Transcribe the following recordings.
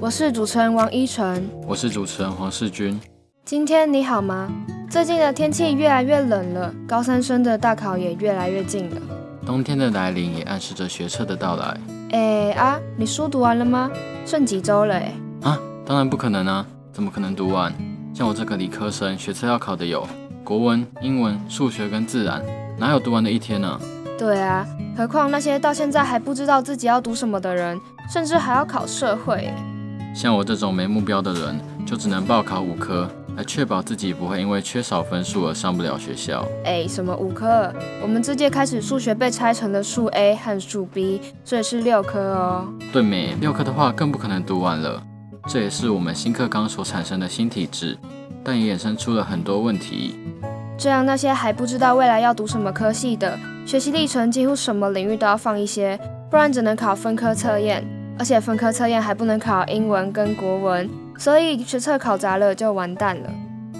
我是主持人王一晨，我是主持人黄世军。今天你好吗？最近的天气越来越冷了，高三生的大考也越来越近了。冬天的来临也暗示着学测的到来。哎啊，你书读完了吗？剩几周了哎。啊，当然不可能啊，怎么可能读完？像我这个理科生，学测要考的有国文、英文、数学跟自然，哪有读完的一天呢？对啊，何况那些到现在还不知道自己要读什么的人，甚至还要考社会。像我这种没目标的人，就只能报考五科，来确保自己不会因为缺少分数而上不了学校。哎，什么五科？我们这届开始数学被拆成了数 A 和数 B，这是六科哦。对没？六科的话更不可能读完了。这也是我们新课纲所产生的新体制，但也衍生出了很多问题。这样那些还不知道未来要读什么科系的，学习历程几乎什么领域都要放一些，不然只能考分科测验。而且分科测验还不能考英文跟国文，所以学测考砸了就完蛋了。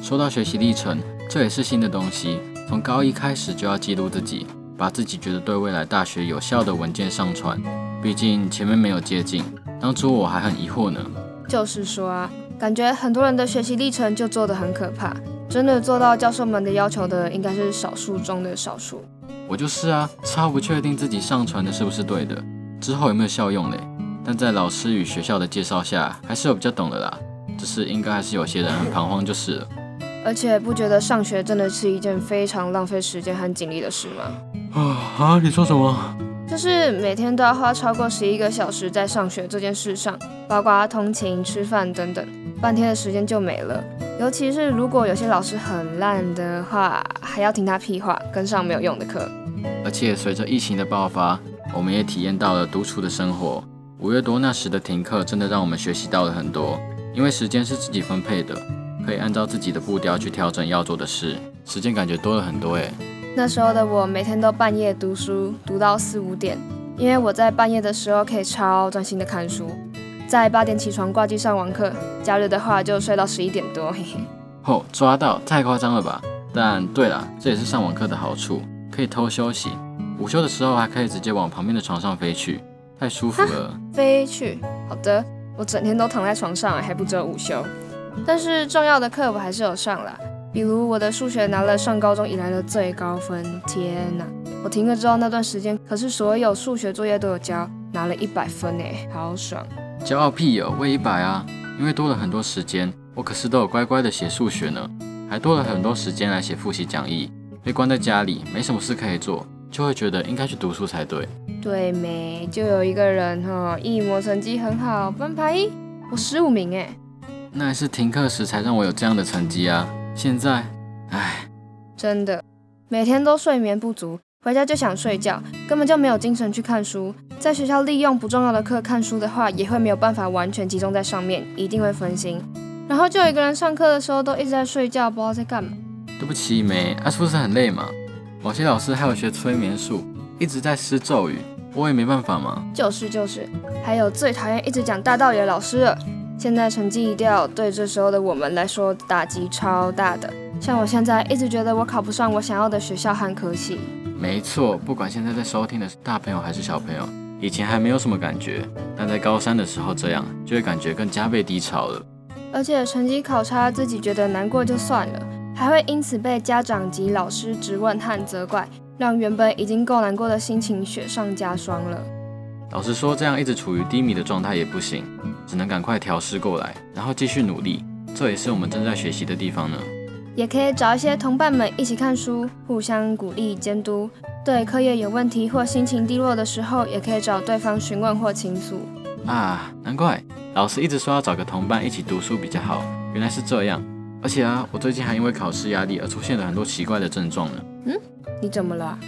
说到学习历程，这也是新的东西。从高一开始就要记录自己，把自己觉得对未来大学有效的文件上传。毕竟前面没有接近，当初我还很疑惑呢。就是说啊，感觉很多人的学习历程就做得很可怕，真的做到教授们的要求的，应该是少数中的少数。我就是啊，超不确定自己上传的是不是对的，之后有没有效用嘞？但在老师与学校的介绍下，还是有比较懂的啦。只是应该还是有些人很彷徨就是了。而且不觉得上学真的是一件非常浪费时间和精力的事吗？啊啊！你说什么？就是每天都要花超过十一个小时在上学这件事上，包括通勤、吃饭等等，半天的时间就没了。尤其是如果有些老师很烂的话，还要听他屁话，跟上没有用的课。而且随着疫情的爆发，我们也体验到了独处的生活。五月多那时的停课，真的让我们学习到了很多。因为时间是自己分配的，可以按照自己的步调去调整要做的事，时间感觉多了很多诶。那时候的我每天都半夜读书，读到四五点，因为我在半夜的时候可以超专心的看书。在八点起床挂机上网课，假日的话就睡到十一点多，嘿嘿。哦，抓到，太夸张了吧？但对了，这也是上网课的好处，可以偷休息。午休的时候还可以直接往旁边的床上飞去。太舒服了，飞去。好的，我整天都躺在床上，还不只有午休。但是重要的课我还是有上了，比如我的数学拿了上高中以来的最高分。天哪！我停课之后那段时间，可是所有数学作业都有交，拿了一百分诶，好爽！骄傲屁哦，为一百啊！因为多了很多时间，我可是都有乖乖的写数学呢，还多了很多时间来写复习讲义。被关在家里，没什么事可以做。就会觉得应该去读书才对。对没？就有一个人哈，一模成绩很好，班排一，我十五名哎。那也是停课时才让我有这样的成绩啊！现在，唉，真的，每天都睡眠不足，回家就想睡觉，根本就没有精神去看书。在学校利用不重要的课看书的话，也会没有办法完全集中在上面，一定会分心。然后就有一个人上课的时候都一直在睡觉，不知道在干嘛。对不起，梅，啊，是不是很累嘛？某些老师还有学催眠术，一直在施咒语，我也没办法嘛。就是就是，还有最讨厌一直讲大道理的老师了。现在成绩一掉，对这时候的我们来说打击超大的。像我现在一直觉得我考不上我想要的学校和科系。没错，不管现在在收听的是大朋友还是小朋友，以前还没有什么感觉，但在高三的时候这样，就会感觉更加倍低潮了。而且成绩考差，自己觉得难过就算了。还会因此被家长及老师质问和责怪，让原本已经够难过的心情雪上加霜了。老实说，这样一直处于低迷的状态也不行，只能赶快调试过来，然后继续努力。这也是我们正在学习的地方呢。也可以找一些同伴们一起看书，互相鼓励监督。对课业有问题或心情低落的时候，也可以找对方询问或倾诉。啊，难怪老师一直说要找个同伴一起读书比较好，原来是这样。而且啊，我最近还因为考试压力而出现了很多奇怪的症状呢。嗯，你怎么了？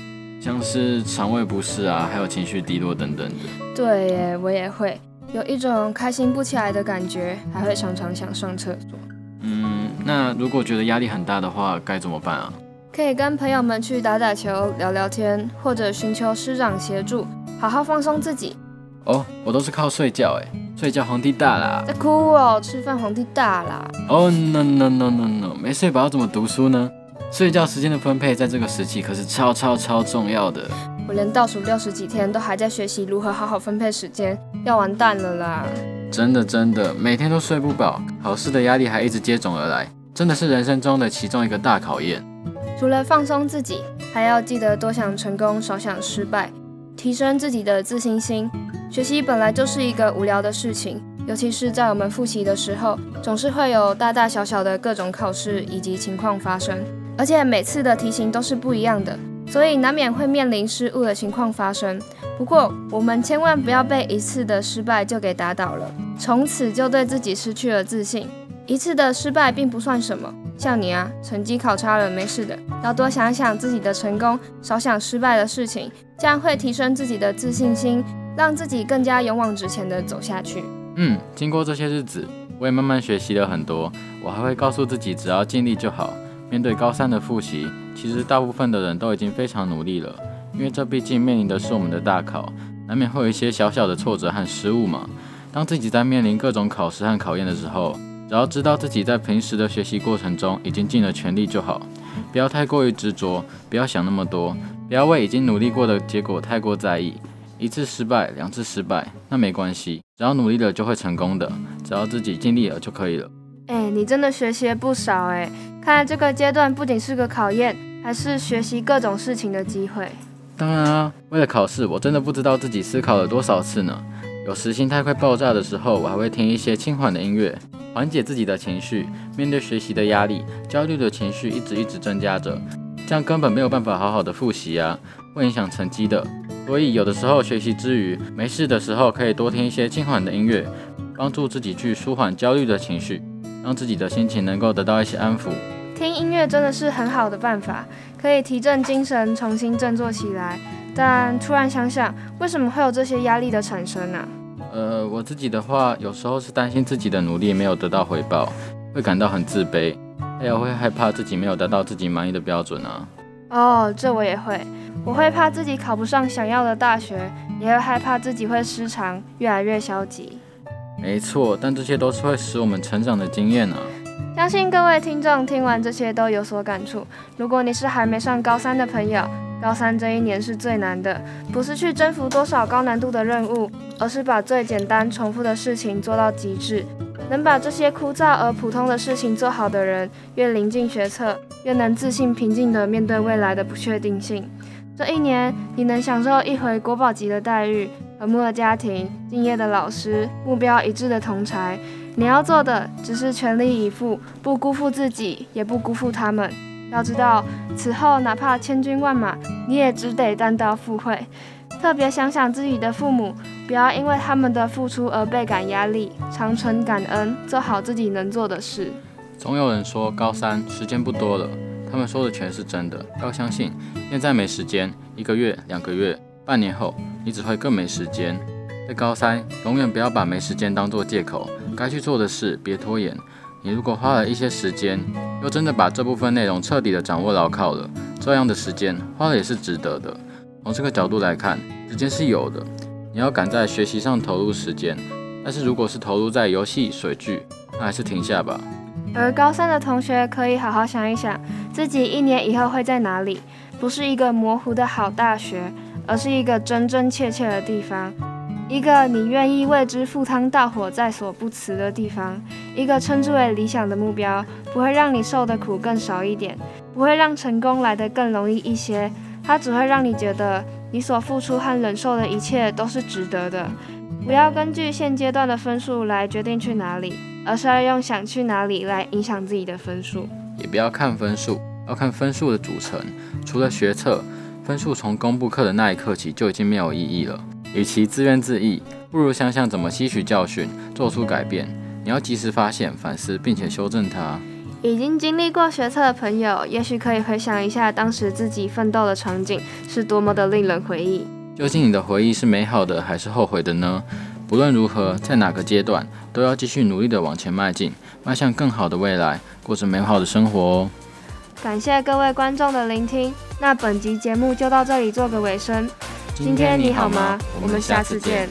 像是肠胃不适啊，还有情绪低落等等的。对耶，我也会有一种开心不起来的感觉，还会常常想上厕所。嗯，那如果觉得压力很大的话，该怎么办啊？可以跟朋友们去打打球、聊聊天，或者寻求师长协助，好好放松自己。哦，我都是靠睡觉哎。睡觉皇帝大啦，在哭哦！吃饭皇帝大啦。哦，no no no no no，没睡饱怎么读书呢？睡觉时间的分配在这个时期可是超超超重要的。我连倒数六十几天都还在学习如何好好分配时间，要完蛋了啦！真的真的，每天都睡不饱，考试的压力还一直接踵而来，真的是人生中的其中一个大考验。除了放松自己，还要记得多想成功，少想失败，提升自己的自信心。学习本来就是一个无聊的事情，尤其是在我们复习的时候，总是会有大大小小的各种考试以及情况发生，而且每次的题型都是不一样的，所以难免会面临失误的情况发生。不过，我们千万不要被一次的失败就给打倒了，从此就对自己失去了自信。一次的失败并不算什么，像你啊，成绩考差了没事的，要多想想自己的成功，少想失败的事情，这样会提升自己的自信心。让自己更加勇往直前的走下去。嗯，经过这些日子，我也慢慢学习了很多。我还会告诉自己，只要尽力就好。面对高三的复习，其实大部分的人都已经非常努力了，因为这毕竟面临的是我们的大考，难免会有一些小小的挫折和失误嘛。当自己在面临各种考试和考验的时候，只要知道自己在平时的学习过程中已经尽了全力就好，不要太过于执着，不要想那么多，不要为已经努力过的结果太过在意。一次失败，两次失败，那没关系，只要努力了就会成功的，只要自己尽力了就可以了。哎，你真的学习了不少哎，看来这个阶段不仅是个考验，还是学习各种事情的机会。当然啊，为了考试，我真的不知道自己思考了多少次呢。有时心态快爆炸的时候，我还会听一些轻缓的音乐，缓解自己的情绪。面对学习的压力，焦虑的情绪一直一直增加着，这样根本没有办法好好的复习啊，会影响成绩的。所以有的时候学习之余，没事的时候可以多听一些轻缓的音乐，帮助自己去舒缓焦虑的情绪，让自己的心情能够得到一些安抚。听音乐真的是很好的办法，可以提振精神，重新振作起来。但突然想想，为什么会有这些压力的产生呢？呃，我自己的话，有时候是担心自己的努力没有得到回报，会感到很自卑，还有会害怕自己没有达到自己满意的标准啊。哦，这我也会。我会怕自己考不上想要的大学，也会害怕自己会失常，越来越消极。没错，但这些都是会使我们成长的经验呢。相信各位听众听完这些都有所感触。如果你是还没上高三的朋友，高三这一年是最难的，不是去征服多少高难度的任务，而是把最简单、重复的事情做到极致。能把这些枯燥而普通的事情做好的人，越临近学测，越能自信平静地面对未来的不确定性。这一年，你能享受一回国宝级的待遇、和睦的家庭、敬业的老师、目标一致的同才。你要做的只是全力以赴，不辜负自己，也不辜负他们。要知道，此后哪怕千军万马，你也只得单刀赴会。特别想想自己的父母，不要因为他们的付出而倍感压力，常存感恩，做好自己能做的事。总有人说高三时间不多了。他们说的全是真的，要相信。现在没时间，一个月、两个月、半年后，你只会更没时间。在高三，永远不要把没时间当做借口，该去做的事别拖延。你如果花了一些时间，又真的把这部分内容彻底的掌握牢靠了，这样的时间花了也是值得的。从这个角度来看，时间是有的，你要赶在学习上投入时间。但是如果是投入在游戏、水剧，那还是停下吧。而高三的同学可以好好想一想，自己一年以后会在哪里？不是一个模糊的好大学，而是一个真真切切的地方，一个你愿意为之赴汤蹈火在所不辞的地方，一个称之为理想的目标，不会让你受的苦更少一点，不会让成功来得更容易一些，它只会让你觉得你所付出和忍受的一切都是值得的。不要根据现阶段的分数来决定去哪里。而是要用想去哪里来影响自己的分数，也不要看分数，要看分数的组成。除了学测，分数从公布课的那一刻起就已经没有意义了。与其自怨自艾，不如想想怎么吸取教训，做出改变。你要及时发现、反思，并且修正它。已经经历过学测的朋友，也许可以回想一下当时自己奋斗的场景是多么的令人回忆。究竟你的回忆是美好的还是后悔的呢？不论如何，在哪个阶段，都要继续努力的往前迈进，迈向更好的未来，过着美好的生活哦。感谢各位观众的聆听，那本集节目就到这里做个尾声。今天你好吗？我们下次见。